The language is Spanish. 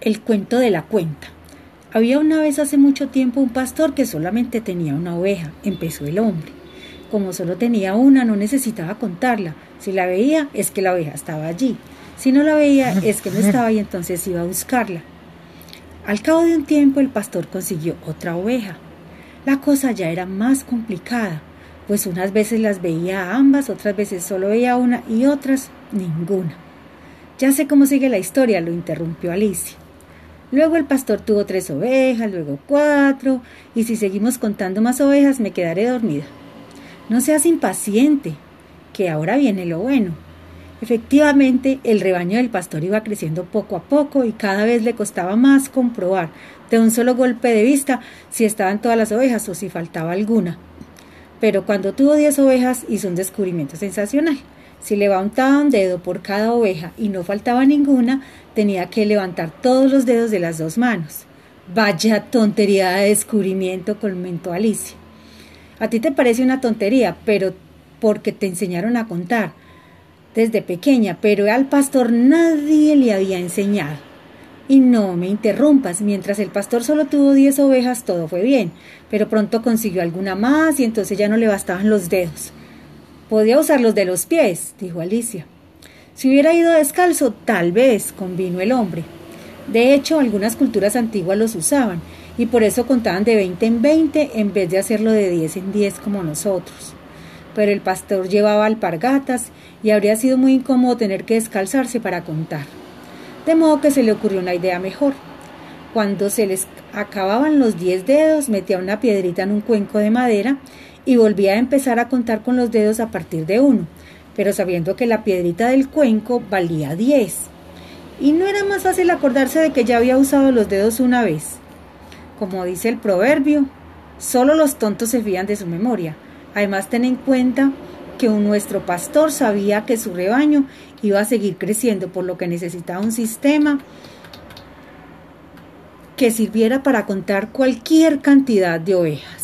El cuento de la cuenta. Había una vez hace mucho tiempo un pastor que solamente tenía una oveja, empezó el hombre. Como solo tenía una, no necesitaba contarla. Si la veía, es que la oveja estaba allí. Si no la veía, es que no estaba y entonces iba a buscarla. Al cabo de un tiempo, el pastor consiguió otra oveja. La cosa ya era más complicada, pues unas veces las veía a ambas, otras veces solo veía una y otras ninguna. Ya sé cómo sigue la historia, lo interrumpió Alicia. Luego el pastor tuvo tres ovejas, luego cuatro, y si seguimos contando más ovejas me quedaré dormida. No seas impaciente, que ahora viene lo bueno. Efectivamente, el rebaño del pastor iba creciendo poco a poco y cada vez le costaba más comprobar de un solo golpe de vista si estaban todas las ovejas o si faltaba alguna. Pero cuando tuvo diez ovejas hizo un descubrimiento sensacional. Si levantaba un dedo por cada oveja y no faltaba ninguna, tenía que levantar todos los dedos de las dos manos. Vaya tontería de descubrimiento, comentó Alicia. A ti te parece una tontería, pero porque te enseñaron a contar desde pequeña, pero al pastor nadie le había enseñado. Y no me interrumpas, mientras el pastor solo tuvo diez ovejas, todo fue bien, pero pronto consiguió alguna más y entonces ya no le bastaban los dedos. Podía usar los de los pies, dijo Alicia. Si hubiera ido descalzo, tal vez, convino el hombre. De hecho, algunas culturas antiguas los usaban, y por eso contaban de veinte en veinte en vez de hacerlo de diez en diez como nosotros. Pero el pastor llevaba alpargatas y habría sido muy incómodo tener que descalzarse para contar. De modo que se le ocurrió una idea mejor. Cuando se les acababan los diez dedos, metía una piedrita en un cuenco de madera y volvía a empezar a contar con los dedos a partir de uno, pero sabiendo que la piedrita del cuenco valía diez. Y no era más fácil acordarse de que ya había usado los dedos una vez. Como dice el proverbio, solo los tontos se fían de su memoria. Además, ten en cuenta que nuestro pastor sabía que su rebaño iba a seguir creciendo, por lo que necesitaba un sistema que sirviera para contar cualquier cantidad de ovejas.